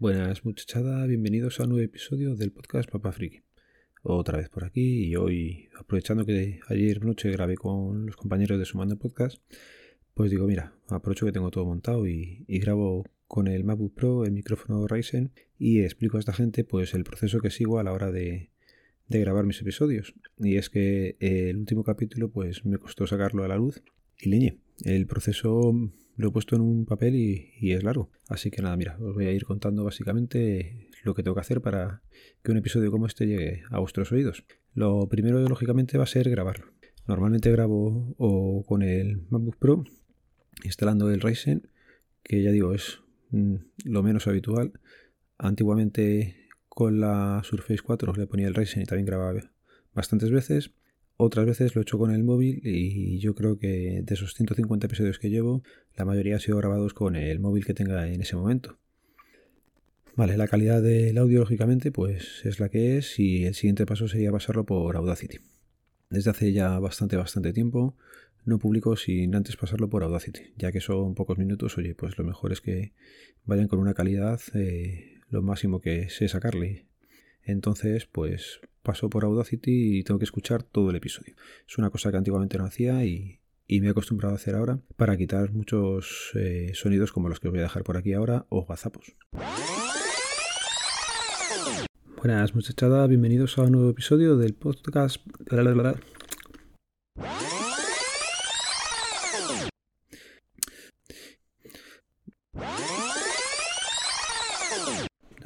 Buenas muchachada, bienvenidos a un nuevo episodio del podcast Papa Friki. Otra vez por aquí y hoy, aprovechando que ayer noche grabé con los compañeros de Sumando Podcast, pues digo, mira, aprovecho que tengo todo montado y, grabo con el MacBook Pro, el micrófono Ryzen y explico a esta gente pues el proceso que sigo a la hora de, de grabar mis episodios. Y es que el último capítulo pues me costó sacarlo a la luz y leñe. El proceso lo he puesto en un papel y, es largo. Así que nada, mira, os voy a ir contando básicamente lo que tengo que hacer para que un episodio como este llegue a vuestros oídos. Lo primero, lógicamente, va a ser grabarlo. Normalmente grabo o con el MacBook Pro instalando el Ryzen, que ya digo, es mm, lo menos habitual. Antiguamente con la Surface 4 le ponía el Ryzen y también grababa bastantes veces. Otras veces lo he hecho con el móvil y yo creo que de esos 150 episodios que llevo, la mayoría han sido grabados con el móvil que tenga en ese momento. Vale, la calidad del audio, lógicamente, pues es la que es y el siguiente paso sería pasarlo por Audacity. Desde hace ya bastante, bastante tiempo no publico sin antes pasarlo por Audacity, ya que son pocos minutos, oye, pues lo mejor es que vayan con una calidad eh, lo máximo que sé sacarle. Entonces, pues paso por Audacity y tengo que escuchar todo el episodio. Es una cosa que antiguamente no hacía y, me he acostumbrado a hacer ahora para quitar muchos eh, sonidos como los que os voy a dejar por aquí ahora o gazapos. Buenas muchachada, bienvenidos a un nuevo episodio del podcast.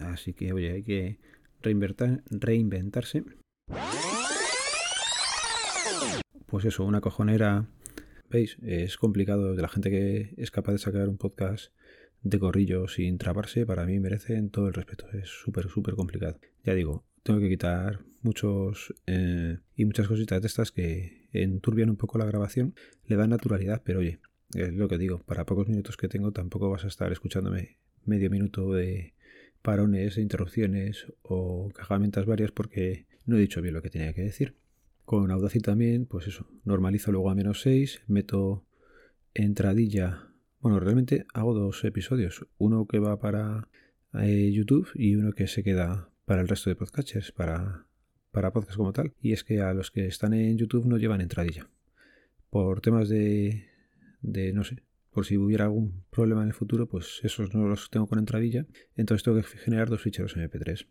Así que, oye, hay que reinventarse. Pues eso, una cojonera. ¿Veis? Es complicado. De la gente que es capaz de sacar un podcast de corrillo sin trabarse, para mí merecen todo el respeto. Es súper, súper complicado. Ya digo, tengo que quitar muchos eh, y muchas cositas de estas que enturbian un poco la grabación, le dan naturalidad, pero oye, es lo que digo, para pocos minutos que tengo tampoco vas a estar escuchándome medio minuto de parones, interrupciones o cajamentas varias porque no he dicho bien lo que tenía que decir. Con Audacity también, pues eso, normalizo luego a menos 6, meto entradilla. Bueno, realmente hago dos episodios, uno que va para eh, YouTube y uno que se queda para el resto de podcasters, para, para podcast como tal. Y es que a los que están en YouTube no llevan entradilla. Por temas de, de no sé, por si hubiera algún problema en el futuro, pues esos no los tengo con entradilla. Entonces tengo que generar dos ficheros MP3.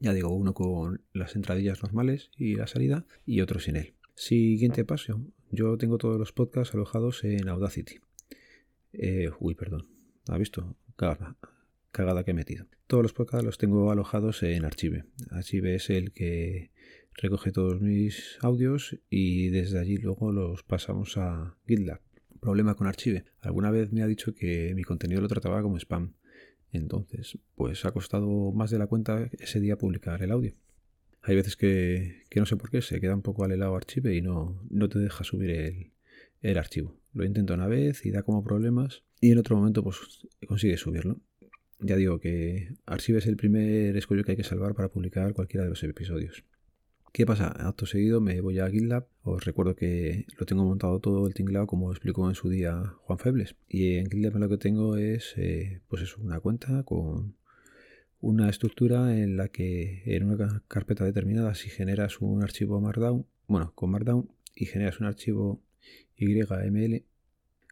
Ya digo, uno con las entradillas normales y la salida y otro sin él. Siguiente paso. Yo tengo todos los podcasts alojados en Audacity. Eh, uy, perdón. ¿Ha visto? Cagada, cagada que he metido. Todos los podcasts los tengo alojados en Archive. Archive es el que recoge todos mis audios y desde allí luego los pasamos a GitLab problema con Archive. Alguna vez me ha dicho que mi contenido lo trataba como spam. Entonces, pues ha costado más de la cuenta ese día publicar el audio. Hay veces que, no sé por qué se queda un poco al helado Archive y no, no te deja subir el, el archivo. Lo intento una vez y da como problemas y en otro momento pues consigue subirlo. Ya digo que Archive es el primer escollo que hay que salvar para publicar cualquiera de los episodios. ¿Qué pasa? Acto seguido me voy a GitLab. Os recuerdo que lo tengo montado todo el tinglado como explicó en su día Juan Febles. Y en GitLab lo que tengo es, eh, pues eso, una cuenta con una estructura en la que en una carpeta determinada si generas un archivo Markdown, bueno, con Markdown y generas un archivo YML,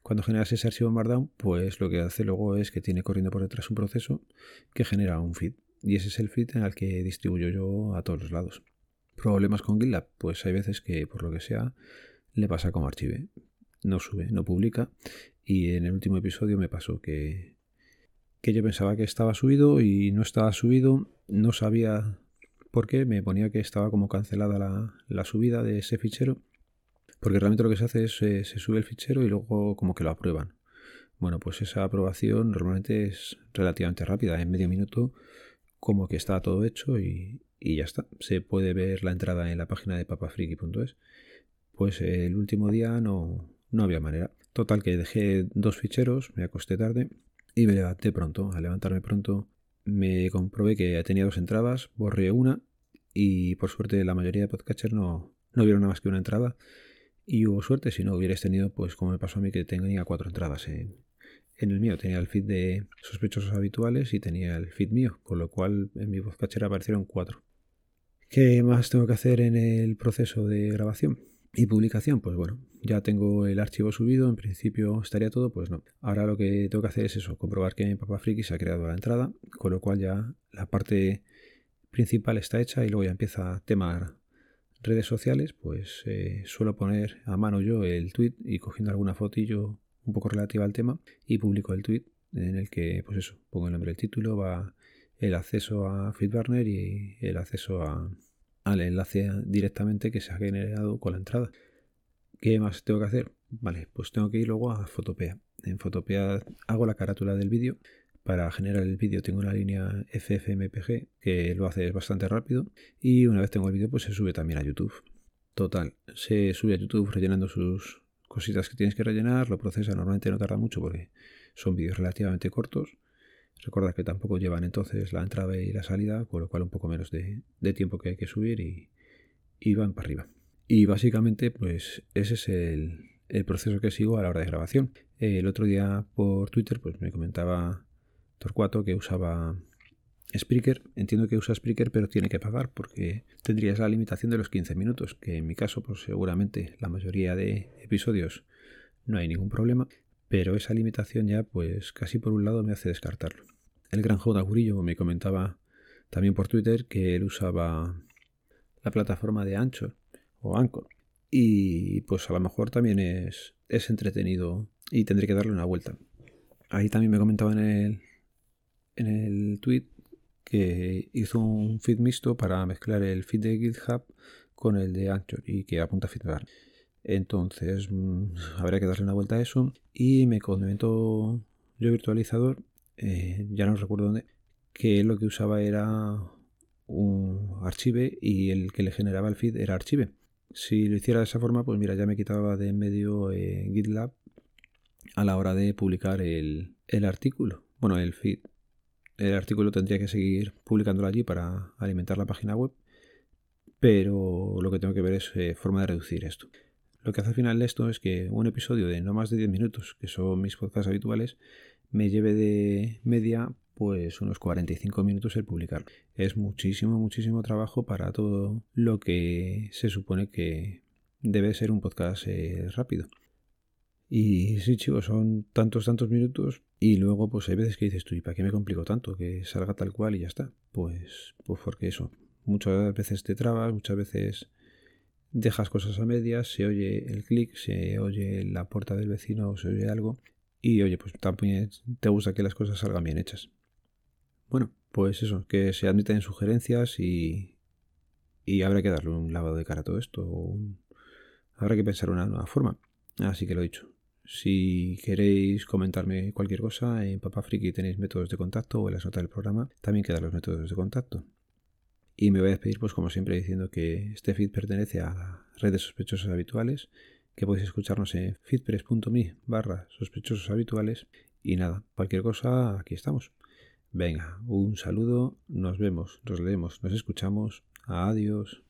cuando generas ese archivo Markdown, pues lo que hace luego es que tiene corriendo por detrás un proceso que genera un feed. Y ese es el feed en el que distribuyo yo a todos los lados. ¿Problemas con GitLab? Pues hay veces que, por lo que sea, le pasa como archive. No sube, no publica. Y en el último episodio me pasó que, que yo pensaba que estaba subido y no estaba subido. No sabía por qué. Me ponía que estaba como cancelada la, la subida de ese fichero. Porque realmente lo que se hace es eh, se sube el fichero y luego como que lo aprueban. Bueno, pues esa aprobación normalmente es relativamente rápida. En medio minuto como que está todo hecho y, y ya está. Se puede ver la entrada en la página de papafriki.es. Pues el último día no, no había manera. Total que dejé dos ficheros, me acosté tarde y me levanté pronto. Al levantarme pronto me comprobé que tenía dos entradas, borré una y por suerte la mayoría de podcasters no, no vieron nada más que una entrada. Y hubo suerte, si no hubierais tenido, pues como me pasó a mí, que tenía cuatro entradas en, En el mío tenía el feed de sospechosos habituales y tenía el feed mío, con lo cual en mi voz cachera aparecieron cuatro. ¿Qué más tengo que hacer en el proceso de grabación y publicación? Pues bueno, ya tengo el archivo subido, en principio estaría todo, pues no. Ahora lo que tengo que hacer es eso, comprobar que Papa Friki se ha creado la entrada, con lo cual ya la parte principal está hecha y luego ya empieza tema redes sociales, pues eh, suelo poner a mano yo el tweet y cogiendo alguna fotillo un poco relativa al tema y publico el tweet en el que, pues eso, pongo el nombre del título, va el acceso a FeedBurner y el acceso al enlace directamente que se ha generado con la entrada. ¿Qué más tengo que hacer? Vale, pues tengo que ir luego a Fotopea. En Fotopea hago la carátula del vídeo. Para generar el vídeo tengo una línea FFmpeg que lo hace bastante rápido. Y una vez tengo el vídeo, pues se sube también a YouTube. Total, se sube a YouTube rellenando sus cositas que tienes que rellenar. Lo procesa, normalmente no tarda mucho porque son vídeos relativamente cortos. Recuerda que tampoco llevan entonces la entrada y la salida, con lo cual un poco menos de, tiempo que hay que subir y, van para arriba. Y básicamente, pues ese es el, proceso que sigo a la hora de grabación. El otro día por Twitter, pues me comentaba Torcuato que usaba Spreaker. Entiendo que usa Spreaker, pero tiene que pagar porque tendrías la limitación de los 15 minutos, que en mi caso, pues seguramente la mayoría de episodios no hay ningún problema pero esa limitación ya pues casi por un lado me hace descartarlo. El gran J. Gurillo me comentaba también por Twitter que él usaba la plataforma de Anchor o Anchor y pues a lo mejor también es, es entretenido y tendré que darle una vuelta. Ahí también me comentaba en el, en el tweet que hizo un feed mixto para mezclar el feed de GitHub con el de Anchor y que apunta a feedback. Entonces, mm, habría que darle una vuelta a eso. Y me comentó yo virtualizador, eh, ya no recuerdo dónde, que lo que usaba era un archive y el que le generaba el feed era archive. Si lo hiciera de esa forma, pues mira, ya me quitaba de en medio eh, GitLab a la hora de publicar el, el artículo. Bueno, el feed. El artículo tendría que seguir publicándolo allí para alimentar la página web. Pero lo que tengo que ver es eh, forma de reducir esto. Lo que hace al final esto es que un episodio de no más de 10 minutos, que son mis podcasts habituales, me lleve de media pues unos 45 minutos el publicarlo. Es muchísimo, muchísimo trabajo para todo lo que se supone que debe ser un podcast eh, rápido. Y sí, chicos, son tantos, tantos minutos y luego pues hay veces que dices tú, ¿y para qué me complico tanto? Que salga tal cual y ya está. Pues, pues porque eso, muchas veces te trabas, muchas veces dejas cosas a medias, se oye el clic, se oye la puerta del vecino o se oye algo y oye, pues también te gusta que las cosas salgan bien hechas. Bueno, pues eso, que se admiten sugerencias y, y habrá que darle un lavado de cara a todo esto. habrá que pensar una nueva forma. Así que lo he dicho. Si queréis comentarme cualquier cosa, en Papafriki tenéis métodos de contacto o en las notas del programa también quedan los métodos de contacto. Y me voy a despedir, pues como siempre, diciendo que este feed pertenece a la red de sospechosos habituales, que podéis escucharnos en feedpress.me barra sospechosos habituales. Y nada, cualquier cosa, aquí estamos. Venga, un saludo, nos vemos, nos leemos, nos escuchamos. Adiós.